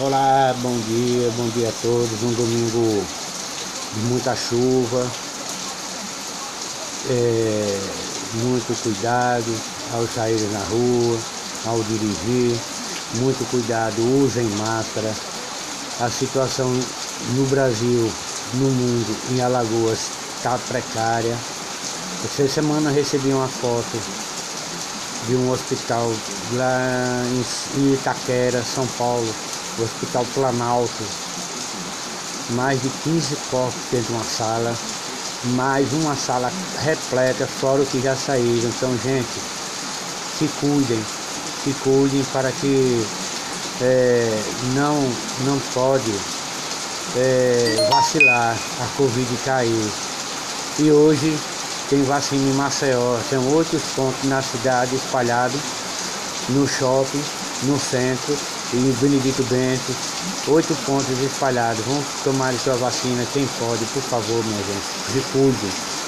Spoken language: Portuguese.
Olá, bom dia, bom dia a todos. Um domingo de muita chuva, é, muito cuidado ao sair na rua, ao dirigir, muito cuidado, usem máscara. A situação no Brasil, no mundo, em Alagoas, está precária. Essa semana recebi uma foto de um hospital lá em Itaquera, São Paulo, o Hospital Planalto, mais de 15 corpos dentro de uma sala, mais uma sala repleta, fora o que já saíram. Então, gente, se cuidem, se cuidem para que é, não, não pode é, vacilar a Covid cair. E hoje tem vacina em Maceió, tem oito pontos na cidade espalhados, no shopping, no centro e Benedito Bento, oito pontos espalhados. Vamos tomar sua vacina, quem pode, por favor, minha gente. Cuide.